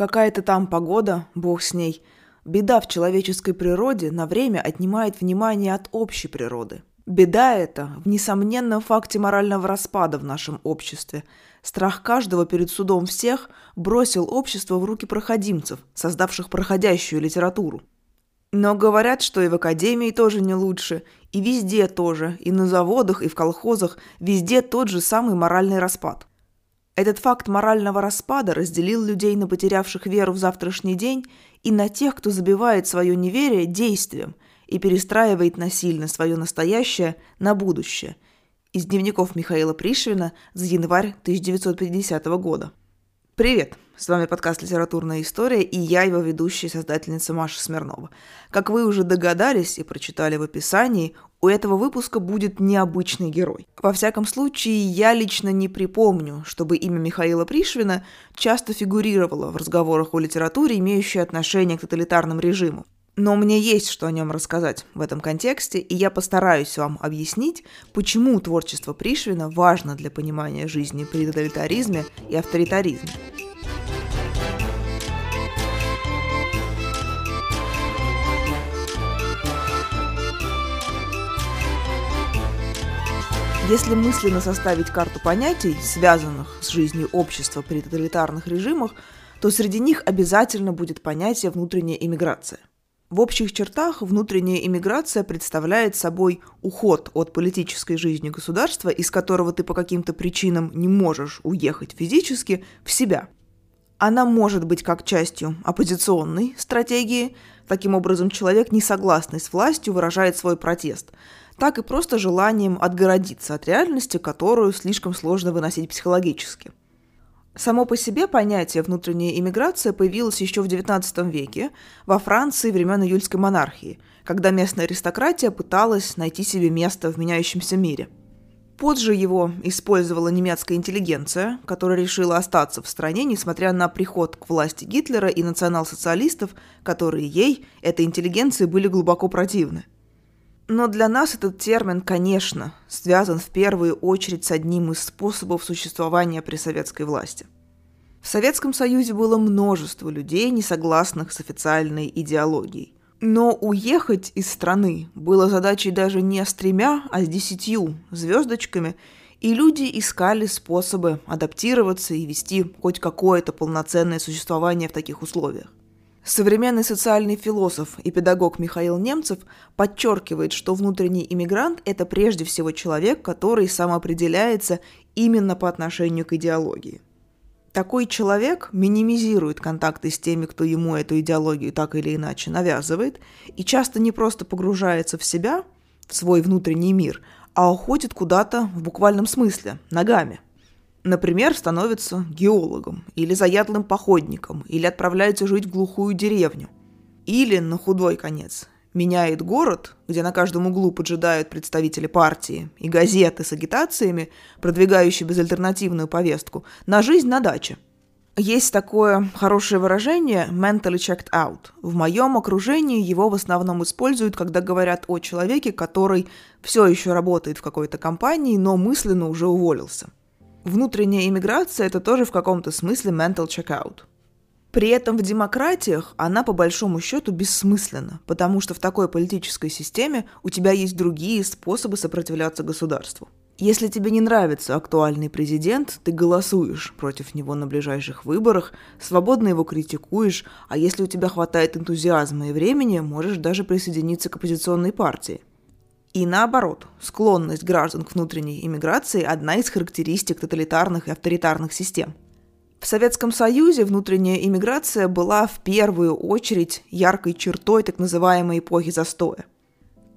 Какая-то там погода, бог с ней. Беда в человеческой природе на время отнимает внимание от общей природы. Беда эта в несомненном факте морального распада в нашем обществе. Страх каждого перед судом всех бросил общество в руки проходимцев, создавших проходящую литературу. Но говорят, что и в академии тоже не лучше, и везде тоже, и на заводах, и в колхозах, везде тот же самый моральный распад. Этот факт морального распада разделил людей на потерявших веру в завтрашний день и на тех, кто забивает свое неверие действием и перестраивает насильно свое настоящее на будущее. Из дневников Михаила Пришвина за январь 1950 года. Привет! С вами подкаст «Литературная история» и я, его ведущая и создательница Маша Смирнова. Как вы уже догадались и прочитали в описании, у этого выпуска будет необычный герой. Во всяком случае, я лично не припомню, чтобы имя Михаила Пришвина часто фигурировало в разговорах о литературе, имеющей отношение к тоталитарным режимам. Но мне есть что о нем рассказать в этом контексте, и я постараюсь вам объяснить, почему творчество Пришвина важно для понимания жизни при тоталитаризме и авторитаризме. Если мысленно составить карту понятий, связанных с жизнью общества при тоталитарных режимах, то среди них обязательно будет понятие внутренняя иммиграция. В общих чертах внутренняя иммиграция представляет собой уход от политической жизни государства, из которого ты по каким-то причинам не можешь уехать физически, в себя. Она может быть как частью оппозиционной стратегии, таким образом человек, не согласный с властью, выражает свой протест – так и просто желанием отгородиться от реальности, которую слишком сложно выносить психологически. Само по себе понятие «внутренняя иммиграция» появилось еще в XIX веке во Франции времен июльской монархии, когда местная аристократия пыталась найти себе место в меняющемся мире. Позже его использовала немецкая интеллигенция, которая решила остаться в стране, несмотря на приход к власти Гитлера и национал-социалистов, которые ей, этой интеллигенции, были глубоко противны – но для нас этот термин, конечно, связан в первую очередь с одним из способов существования при советской власти. В Советском Союзе было множество людей, не согласных с официальной идеологией. Но уехать из страны было задачей даже не с тремя, а с десятью звездочками, и люди искали способы адаптироваться и вести хоть какое-то полноценное существование в таких условиях. Современный социальный философ и педагог Михаил Немцев подчеркивает, что внутренний иммигрант – это прежде всего человек, который самоопределяется именно по отношению к идеологии. Такой человек минимизирует контакты с теми, кто ему эту идеологию так или иначе навязывает, и часто не просто погружается в себя, в свой внутренний мир, а уходит куда-то в буквальном смысле, ногами – Например, становится геологом или заядлым походником, или отправляется жить в глухую деревню. Или, на худой конец, меняет город, где на каждом углу поджидают представители партии и газеты с агитациями, продвигающие безальтернативную повестку, на жизнь на даче. Есть такое хорошее выражение «mentally checked out». В моем окружении его в основном используют, когда говорят о человеке, который все еще работает в какой-то компании, но мысленно уже уволился – Внутренняя иммиграция – это тоже в каком-то смысле mental checkout. При этом в демократиях она по большому счету бессмысленна, потому что в такой политической системе у тебя есть другие способы сопротивляться государству. Если тебе не нравится актуальный президент, ты голосуешь против него на ближайших выборах, свободно его критикуешь, а если у тебя хватает энтузиазма и времени, можешь даже присоединиться к оппозиционной партии. И наоборот, склонность граждан к внутренней иммиграции – одна из характеристик тоталитарных и авторитарных систем. В Советском Союзе внутренняя иммиграция была в первую очередь яркой чертой так называемой эпохи застоя.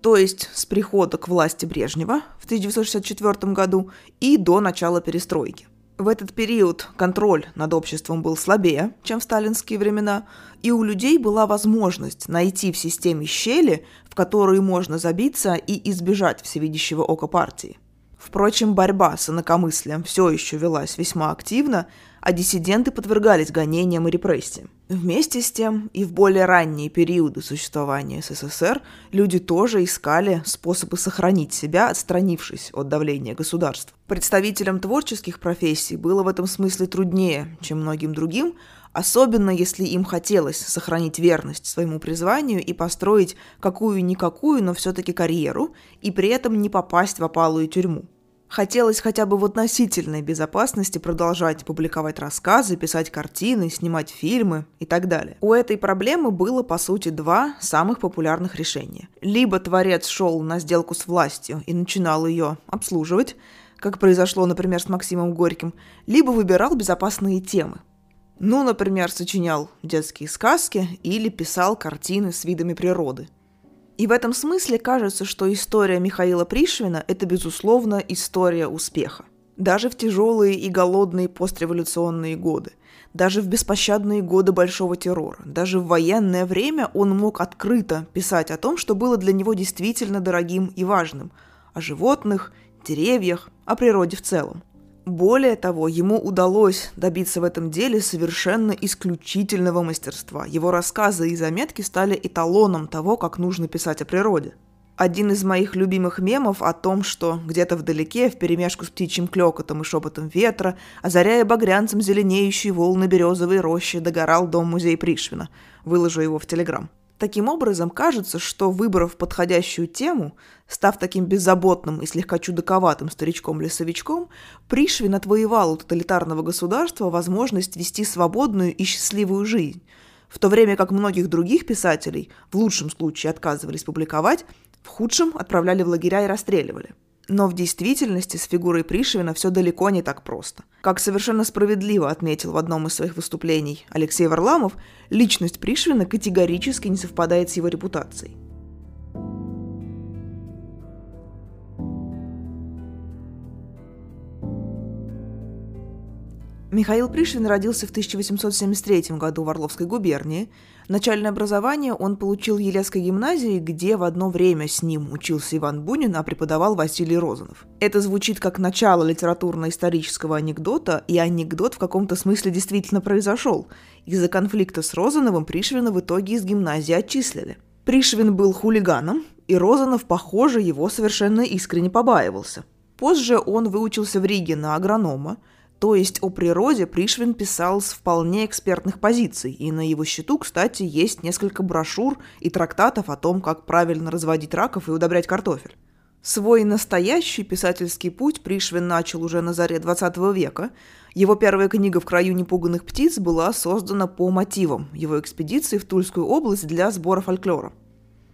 То есть с прихода к власти Брежнева в 1964 году и до начала перестройки. В этот период контроль над обществом был слабее, чем в сталинские времена, и у людей была возможность найти в системе щели, в которые можно забиться и избежать всевидящего ока партии. Впрочем, борьба с инакомыслием все еще велась весьма активно, а диссиденты подвергались гонениям и репрессиям. Вместе с тем и в более ранние периоды существования СССР люди тоже искали способы сохранить себя, отстранившись от давления государства. Представителям творческих профессий было в этом смысле труднее, чем многим другим, особенно если им хотелось сохранить верность своему призванию и построить какую-никакую, но все-таки карьеру, и при этом не попасть в опалую тюрьму. Хотелось хотя бы в относительной безопасности продолжать публиковать рассказы, писать картины, снимать фильмы и так далее. У этой проблемы было, по сути, два самых популярных решения. Либо творец шел на сделку с властью и начинал ее обслуживать, как произошло, например, с Максимом Горьким, либо выбирал безопасные темы. Ну, например, сочинял детские сказки или писал картины с видами природы – и в этом смысле кажется, что история Михаила Пришвина – это, безусловно, история успеха. Даже в тяжелые и голодные постреволюционные годы, даже в беспощадные годы Большого террора, даже в военное время он мог открыто писать о том, что было для него действительно дорогим и важным – о животных, деревьях, о природе в целом – более того, ему удалось добиться в этом деле совершенно исключительного мастерства. Его рассказы и заметки стали эталоном того, как нужно писать о природе. Один из моих любимых мемов о том, что где-то вдалеке, в перемешку с птичьим клёкотом и шепотом ветра, озаряя багрянцем зеленеющие волны березовой рощи, догорал дом-музей Пришвина. Выложу его в Телеграм. Таким образом, кажется, что выбрав подходящую тему, став таким беззаботным и слегка чудаковатым старичком-лесовичком, Пришвин отвоевал у тоталитарного государства возможность вести свободную и счастливую жизнь, в то время как многих других писателей в лучшем случае отказывались публиковать, в худшем отправляли в лагеря и расстреливали – но в действительности с фигурой Пришвина все далеко не так просто. Как совершенно справедливо отметил в одном из своих выступлений Алексей Варламов, личность Пришвина категорически не совпадает с его репутацией. Михаил Пришвин родился в 1873 году в Орловской губернии. Начальное образование он получил в Елецкой гимназии, где в одно время с ним учился Иван Бунин, а преподавал Василий Розанов. Это звучит как начало литературно-исторического анекдота, и анекдот в каком-то смысле действительно произошел. Из-за конфликта с Розановым Пришвина в итоге из гимназии отчислили. Пришвин был хулиганом, и Розанов, похоже, его совершенно искренне побаивался. Позже он выучился в Риге на агронома – то есть о природе Пришвин писал с вполне экспертных позиций, и на его счету, кстати, есть несколько брошюр и трактатов о том, как правильно разводить раков и удобрять картофель. Свой настоящий писательский путь Пришвин начал уже на заре 20 века. Его первая книга «В краю непуганных птиц» была создана по мотивам его экспедиции в Тульскую область для сбора фольклора.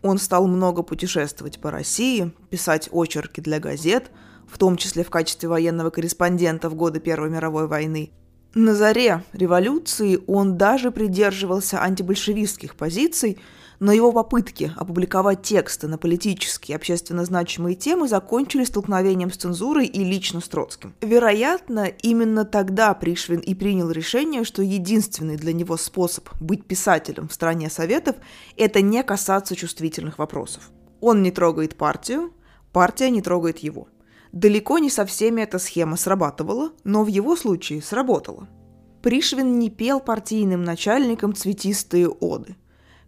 Он стал много путешествовать по России, писать очерки для газет – в том числе в качестве военного корреспондента в годы Первой мировой войны. На заре революции он даже придерживался антибольшевистских позиций, но его попытки опубликовать тексты на политические и общественно значимые темы закончились столкновением с цензурой и лично с Троцким. Вероятно, именно тогда Пришвин и принял решение, что единственный для него способ быть писателем в стране Советов – это не касаться чувствительных вопросов. Он не трогает партию, партия не трогает его – Далеко не со всеми эта схема срабатывала, но в его случае сработала. Пришвин не пел партийным начальникам цветистые оды.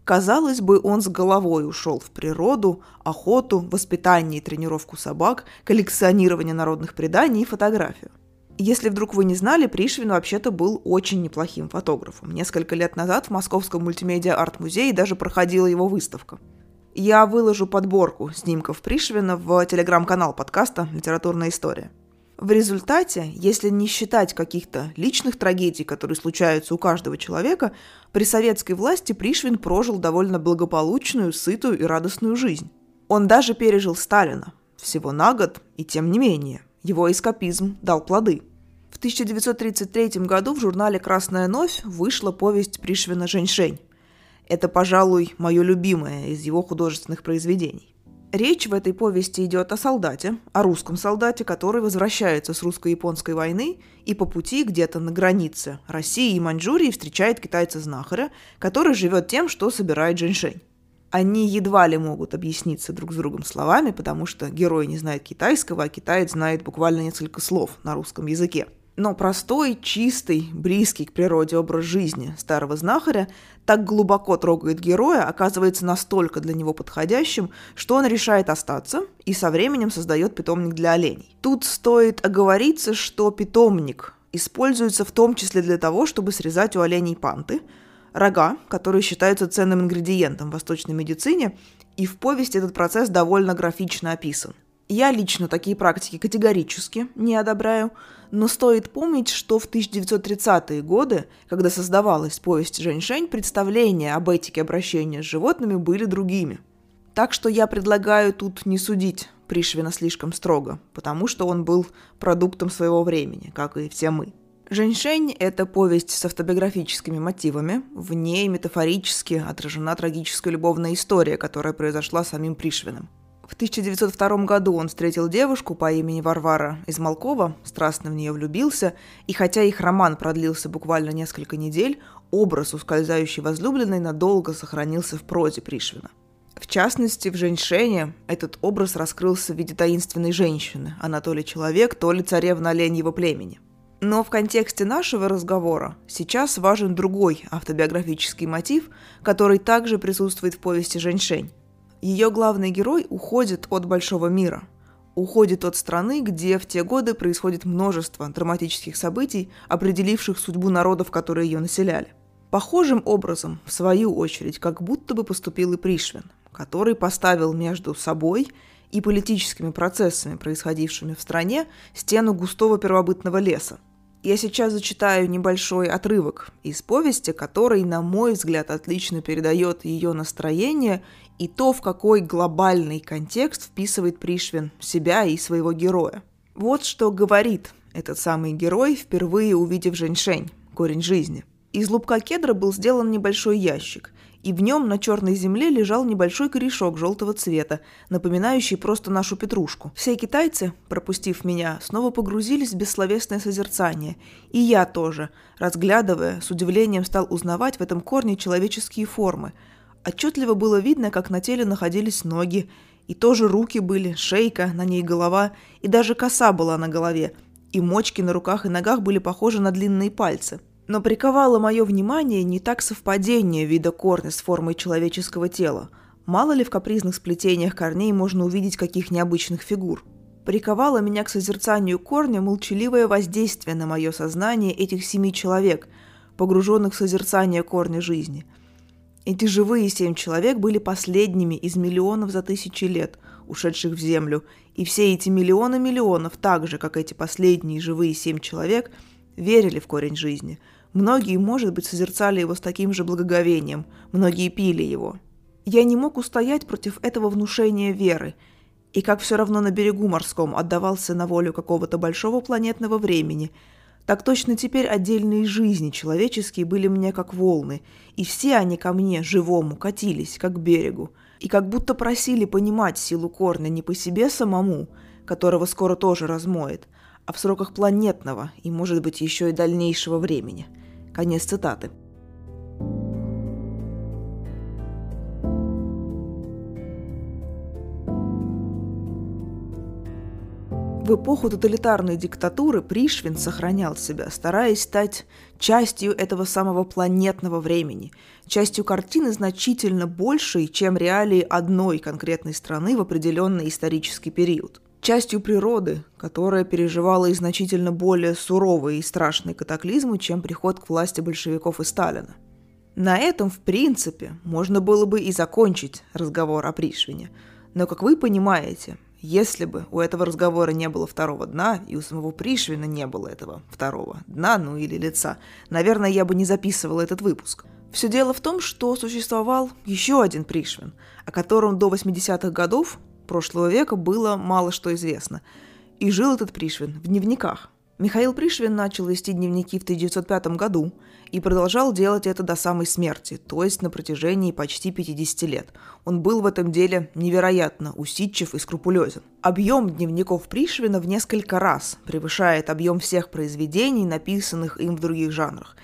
Казалось бы, он с головой ушел в природу, охоту, воспитание и тренировку собак, коллекционирование народных преданий и фотографию. Если вдруг вы не знали, Пришвин вообще-то был очень неплохим фотографом. Несколько лет назад в Московском мультимедиа-арт-музее даже проходила его выставка – я выложу подборку снимков Пришвина в телеграм-канал подкаста «Литературная история». В результате, если не считать каких-то личных трагедий, которые случаются у каждого человека, при советской власти Пришвин прожил довольно благополучную, сытую и радостную жизнь. Он даже пережил Сталина, всего на год, и тем не менее, его эскапизм дал плоды. В 1933 году в журнале «Красная новь» вышла повесть Пришвина «Женьшень», это, пожалуй, мое любимое из его художественных произведений. Речь в этой повести идет о солдате, о русском солдате, который возвращается с русско-японской войны и по пути где-то на границе России и Маньчжурии встречает китайца-знахаря, который живет тем, что собирает женьшень. Они едва ли могут объясниться друг с другом словами, потому что герой не знает китайского, а китаец знает буквально несколько слов на русском языке – но простой, чистый, близкий к природе образ жизни старого знахаря так глубоко трогает героя, оказывается настолько для него подходящим, что он решает остаться и со временем создает питомник для оленей. Тут стоит оговориться, что питомник используются в том числе для того, чтобы срезать у оленей панты, рога, которые считаются ценным ингредиентом в восточной медицине, и в повести этот процесс довольно графично описан. Я лично такие практики категорически не одобряю, но стоит помнить, что в 1930-е годы, когда создавалась повесть «Женьшень», представления об этике обращения с животными были другими. Так что я предлагаю тут не судить Пришвина слишком строго, потому что он был продуктом своего времени, как и все мы. «Женьшень» — это повесть с автобиографическими мотивами. В ней метафорически отражена трагическая любовная история, которая произошла самим Пришвиным. В 1902 году он встретил девушку по имени Варвара из Малкова, страстно в нее влюбился, и хотя их роман продлился буквально несколько недель, образ ускользающей возлюбленной надолго сохранился в прозе Пришвина. В частности, в «Женьшене» этот образ раскрылся в виде таинственной женщины, она то ли человек, то ли царевна оленьего племени. Но в контексте нашего разговора сейчас важен другой автобиографический мотив, который также присутствует в повести «Женьшень». Ее главный герой уходит от большого мира, уходит от страны, где в те годы происходит множество драматических событий, определивших судьбу народов, которые ее населяли. Похожим образом, в свою очередь, как будто бы поступил и Пришвин, который поставил между собой и политическими процессами, происходившими в стране, стену густого первобытного леса. Я сейчас зачитаю небольшой отрывок из повести, который, на мой взгляд, отлично передает ее настроение и то, в какой глобальный контекст вписывает Пришвин себя и своего героя. Вот что говорит этот самый герой, впервые увидев Женьшень, корень жизни. Из лубка кедра был сделан небольшой ящик, и в нем на черной земле лежал небольшой корешок желтого цвета, напоминающий просто нашу петрушку. Все китайцы, пропустив меня, снова погрузились в бессловесное созерцание, и я тоже, разглядывая, с удивлением стал узнавать в этом корне человеческие формы – Отчетливо было видно, как на теле находились ноги, и тоже руки были, шейка, на ней голова, и даже коса была на голове, и мочки на руках и ногах были похожи на длинные пальцы. Но приковало мое внимание не так совпадение вида корня с формой человеческого тела. Мало ли в капризных сплетениях корней можно увидеть каких необычных фигур. Приковало меня к созерцанию корня молчаливое воздействие на мое сознание этих семи человек, погруженных в созерцание корня жизни – эти живые семь человек были последними из миллионов за тысячи лет, ушедших в Землю, и все эти миллионы миллионов, так же, как эти последние живые семь человек, верили в корень жизни. Многие, может быть, созерцали его с таким же благоговением, многие пили его. Я не мог устоять против этого внушения веры, и как все равно на берегу морском отдавался на волю какого-то большого планетного времени – так точно теперь отдельные жизни человеческие были мне как волны, и все они ко мне, живому, катились, как к берегу, и как будто просили понимать силу корня не по себе самому, которого скоро тоже размоет, а в сроках планетного и, может быть, еще и дальнейшего времени. Конец цитаты. В эпоху тоталитарной диктатуры Пришвин сохранял себя, стараясь стать частью этого самого планетного времени, частью картины значительно большей, чем реалии одной конкретной страны в определенный исторический период. Частью природы, которая переживала и значительно более суровые и страшные катаклизмы, чем приход к власти большевиков и Сталина. На этом, в принципе, можно было бы и закончить разговор о Пришвине. Но, как вы понимаете, если бы у этого разговора не было второго дна, и у самого Пришвина не было этого второго дна, ну или лица, наверное, я бы не записывала этот выпуск. Все дело в том, что существовал еще один Пришвин, о котором до 80-х годов прошлого века было мало что известно. И жил этот Пришвин в дневниках – Михаил Пришвин начал вести дневники в 1905 году и продолжал делать это до самой смерти, то есть на протяжении почти 50 лет. Он был в этом деле невероятно усидчив и скрупулезен. Объем дневников Пришвина в несколько раз превышает объем всех произведений, написанных им в других жанрах.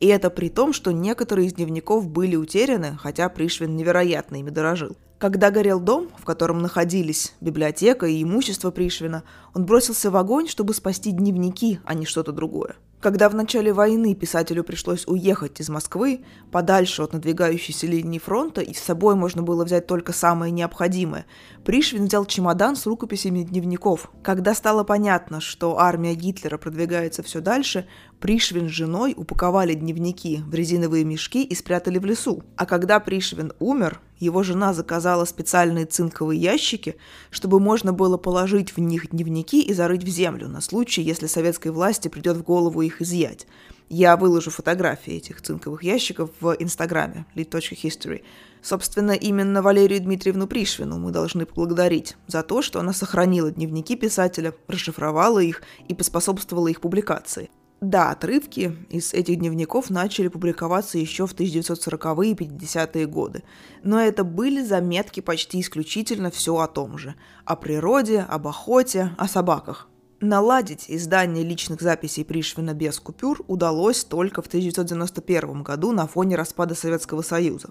И это при том, что некоторые из дневников были утеряны, хотя Пришвин невероятно ими дорожил. Когда горел дом, в котором находились библиотека и имущество Пришвина, он бросился в огонь, чтобы спасти дневники, а не что-то другое. Когда в начале войны писателю пришлось уехать из Москвы, подальше от надвигающейся линии фронта, и с собой можно было взять только самое необходимое, Пришвин взял чемодан с рукописями дневников. Когда стало понятно, что армия Гитлера продвигается все дальше, Пришвин с женой упаковали дневники в резиновые мешки и спрятали в лесу. А когда Пришвин умер, его жена заказала специальные цинковые ящики, чтобы можно было положить в них дневники и зарыть в землю на случай, если советской власти придет в голову их изъять. Я выложу фотографии этих цинковых ящиков в инстаграме lead.history. Собственно, именно Валерию Дмитриевну Пришвину мы должны поблагодарить за то, что она сохранила дневники писателя, расшифровала их и поспособствовала их публикации. Да, отрывки из этих дневников начали публиковаться еще в 1940-е и 50-е годы, но это были заметки почти исключительно все о том же – о природе, об охоте, о собаках. Наладить издание личных записей Пришвина без купюр удалось только в 1991 году на фоне распада Советского Союза.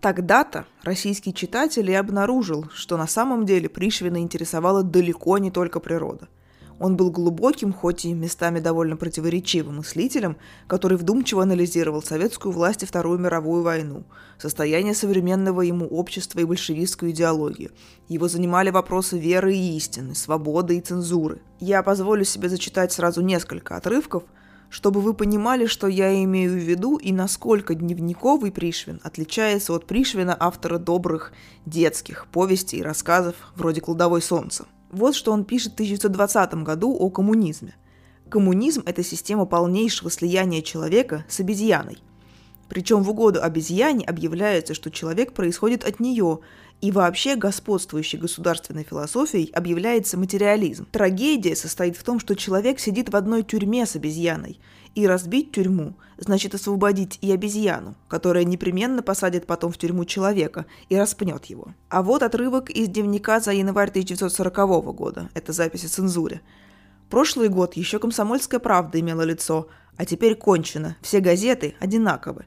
Тогда-то российский читатель и обнаружил, что на самом деле Пришвина интересовала далеко не только природа – он был глубоким, хоть и местами довольно противоречивым мыслителем, который вдумчиво анализировал советскую власть и Вторую мировую войну, состояние современного ему общества и большевистскую идеологию. Его занимали вопросы веры и истины, свободы и цензуры. Я позволю себе зачитать сразу несколько отрывков, чтобы вы понимали, что я имею в виду и насколько дневниковый Пришвин отличается от Пришвина автора добрых детских повестей и рассказов вроде «Кладовой солнца». Вот что он пишет в 1920 году о коммунизме. Коммунизм – это система полнейшего слияния человека с обезьяной. Причем в угоду обезьяне объявляется, что человек происходит от нее, и вообще господствующей государственной философией объявляется материализм. Трагедия состоит в том, что человек сидит в одной тюрьме с обезьяной, и разбить тюрьму значит освободить и обезьяну, которая непременно посадит потом в тюрьму человека и распнет его. А вот отрывок из дневника за январь 1940 года. Это запись о цензуре. Прошлый год еще комсомольская правда имела лицо, а теперь кончено, все газеты одинаковы.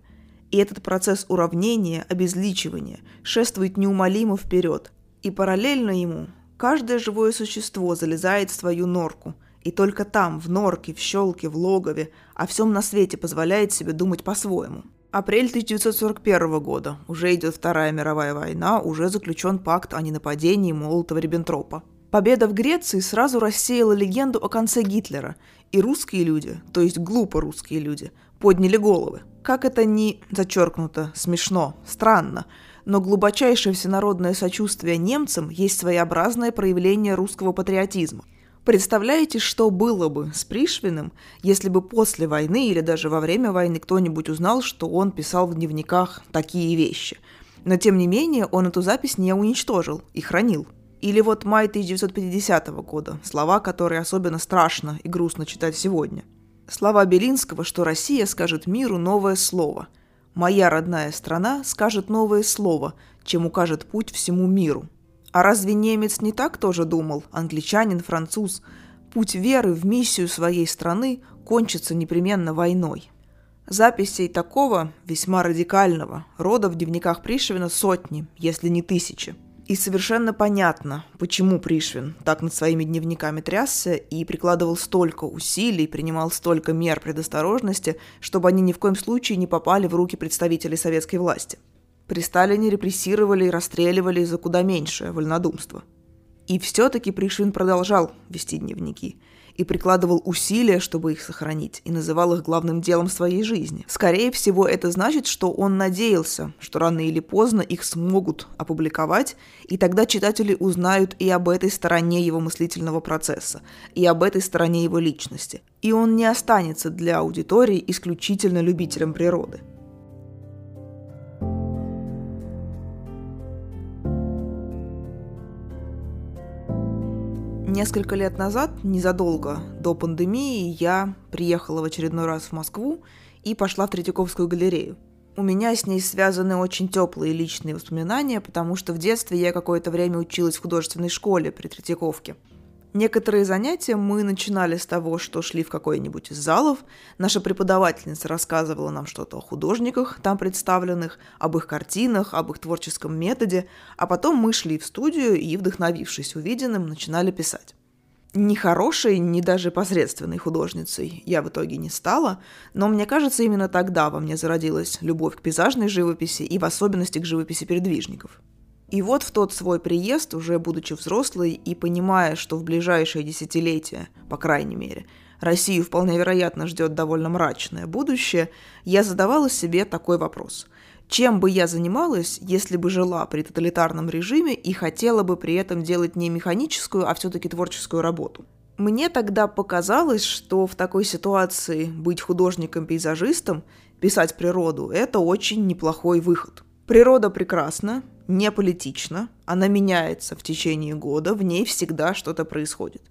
И этот процесс уравнения, обезличивания шествует неумолимо вперед. И параллельно ему каждое живое существо залезает в свою норку – и только там, в норке, в щелке, в логове, о всем на свете позволяет себе думать по-своему. Апрель 1941 года. Уже идет Вторая мировая война, уже заключен пакт о ненападении Молотова-Риббентропа. Победа в Греции сразу рассеяла легенду о конце Гитлера, и русские люди, то есть глупо русские люди, подняли головы. Как это ни зачеркнуто, смешно, странно, но глубочайшее всенародное сочувствие немцам есть своеобразное проявление русского патриотизма. Представляете, что было бы с Пришвиным, если бы после войны или даже во время войны кто-нибудь узнал, что он писал в дневниках такие вещи? Но тем не менее он эту запись не уничтожил и хранил. Или вот май 1950 года, слова, которые особенно страшно и грустно читать сегодня. Слова Белинского, что Россия скажет миру новое слово. «Моя родная страна скажет новое слово, чем укажет путь всему миру». А разве немец не так тоже думал, англичанин, француз? Путь веры в миссию своей страны кончится непременно войной. Записей такого, весьма радикального, рода в дневниках Пришвина сотни, если не тысячи. И совершенно понятно, почему Пришвин так над своими дневниками трясся и прикладывал столько усилий, принимал столько мер предосторожности, чтобы они ни в коем случае не попали в руки представителей советской власти – при Сталине репрессировали и расстреливали за куда меньшее вольнодумство. И все-таки Пришвин продолжал вести дневники и прикладывал усилия, чтобы их сохранить, и называл их главным делом своей жизни. Скорее всего, это значит, что он надеялся, что рано или поздно их смогут опубликовать, и тогда читатели узнают и об этой стороне его мыслительного процесса, и об этой стороне его личности. И он не останется для аудитории исключительно любителем природы. Несколько лет назад, незадолго до пандемии, я приехала в очередной раз в Москву и пошла в Третьяковскую галерею. У меня с ней связаны очень теплые личные воспоминания, потому что в детстве я какое-то время училась в художественной школе при Третьяковке – Некоторые занятия мы начинали с того, что шли в какой-нибудь из залов. Наша преподавательница рассказывала нам что-то о художниках там представленных, об их картинах, об их творческом методе, а потом мы шли в студию и, вдохновившись увиденным, начинали писать. Ни хорошей, ни даже посредственной художницей я в итоге не стала, но мне кажется, именно тогда во мне зародилась любовь к пейзажной живописи и в особенности к живописи передвижников. И вот в тот свой приезд, уже будучи взрослой и понимая, что в ближайшие десятилетия, по крайней мере, Россию вполне вероятно ждет довольно мрачное будущее, я задавала себе такой вопрос. Чем бы я занималась, если бы жила при тоталитарном режиме и хотела бы при этом делать не механическую, а все-таки творческую работу? Мне тогда показалось, что в такой ситуации быть художником-пейзажистом, писать природу – это очень неплохой выход. Природа прекрасна, не политична, она меняется в течение года, в ней всегда что-то происходит.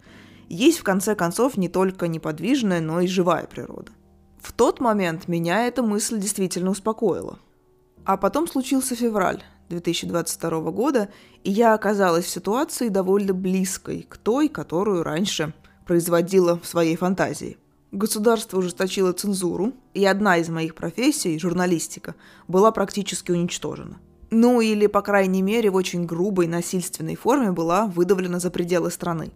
Есть, в конце концов, не только неподвижная, но и живая природа. В тот момент меня эта мысль действительно успокоила – а потом случился февраль 2022 года, и я оказалась в ситуации довольно близкой к той, которую раньше производила в своей фантазии. Государство ужесточило цензуру, и одна из моих профессий, журналистика, была практически уничтожена. Ну или, по крайней мере, в очень грубой насильственной форме была выдавлена за пределы страны.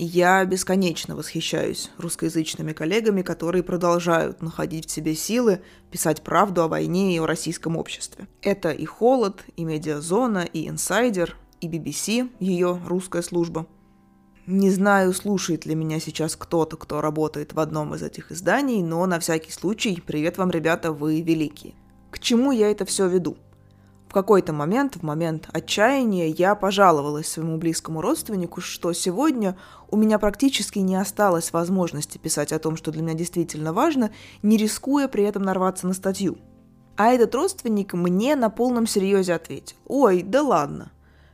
Я бесконечно восхищаюсь русскоязычными коллегами, которые продолжают находить в себе силы писать правду о войне и о российском обществе. Это и «Холод», и «Медиазона», и «Инсайдер», и BBC, ее русская служба. Не знаю, слушает ли меня сейчас кто-то, кто работает в одном из этих изданий, но на всякий случай, привет вам, ребята, вы великие. К чему я это все веду? В какой-то момент, в момент отчаяния, я пожаловалась своему близкому родственнику, что сегодня у меня практически не осталось возможности писать о том, что для меня действительно важно, не рискуя при этом нарваться на статью. А этот родственник мне на полном серьезе ответил. Ой, да ладно.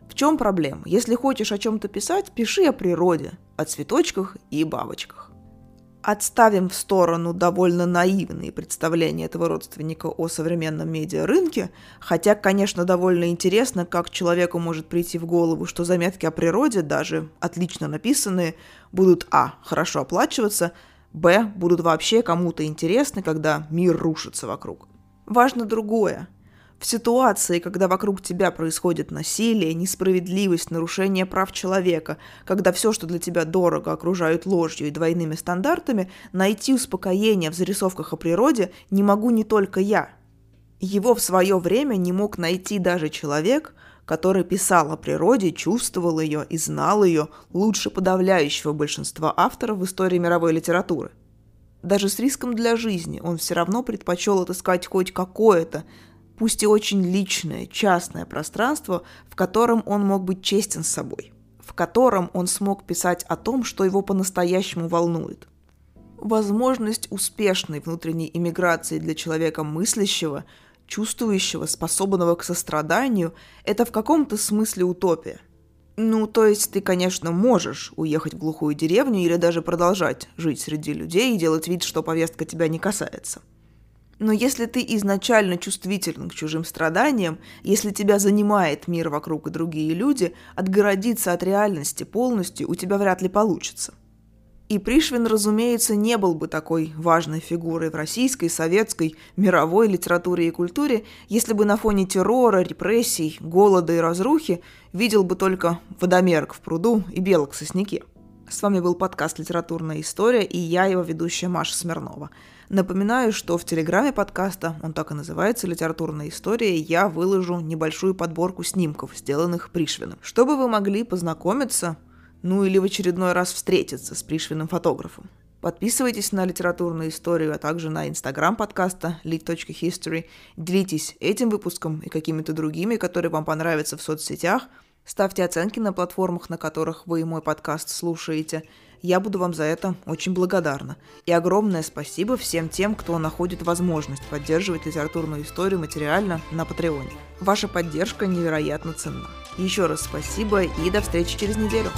В чем проблема? Если хочешь о чем-то писать, пиши о природе, о цветочках и бабочках. Отставим в сторону довольно наивные представления этого родственника о современном медиарынке, хотя, конечно, довольно интересно, как человеку может прийти в голову, что заметки о природе, даже отлично написанные, будут а. хорошо оплачиваться, б. будут вообще кому-то интересны, когда мир рушится вокруг. Важно другое. В ситуации, когда вокруг тебя происходит насилие, несправедливость, нарушение прав человека, когда все, что для тебя дорого, окружают ложью и двойными стандартами, найти успокоение в зарисовках о природе не могу не только я. Его в свое время не мог найти даже человек, который писал о природе, чувствовал ее и знал ее лучше подавляющего большинства авторов в истории мировой литературы. Даже с риском для жизни он все равно предпочел отыскать хоть какое-то пусть и очень личное, частное пространство, в котором он мог быть честен с собой, в котором он смог писать о том, что его по-настоящему волнует. Возможность успешной внутренней иммиграции для человека мыслящего, чувствующего, способного к состраданию – это в каком-то смысле утопия. Ну, то есть ты, конечно, можешь уехать в глухую деревню или даже продолжать жить среди людей и делать вид, что повестка тебя не касается – но если ты изначально чувствителен к чужим страданиям, если тебя занимает мир вокруг и другие люди, отгородиться от реальности полностью у тебя вряд ли получится. И Пришвин, разумеется, не был бы такой важной фигурой в российской, советской, мировой литературе и культуре, если бы на фоне террора, репрессий, голода и разрухи видел бы только водомерок в пруду и белок в сосняке. С вами был подкаст «Литературная история» и я, его ведущая Маша Смирнова – Напоминаю, что в телеграме подкаста, он так и называется «Литературная история», я выложу небольшую подборку снимков, сделанных Пришвином, чтобы вы могли познакомиться, ну или в очередной раз встретиться с Пришвиным фотографом. Подписывайтесь на литературную историю, а также на инстаграм подкаста lit.history. Делитесь этим выпуском и какими-то другими, которые вам понравятся в соцсетях. Ставьте оценки на платформах, на которых вы мой подкаст слушаете – я буду вам за это очень благодарна. И огромное спасибо всем тем, кто находит возможность поддерживать литературную историю материально на Патреоне. Ваша поддержка невероятно ценна. Еще раз спасибо и до встречи через неделю.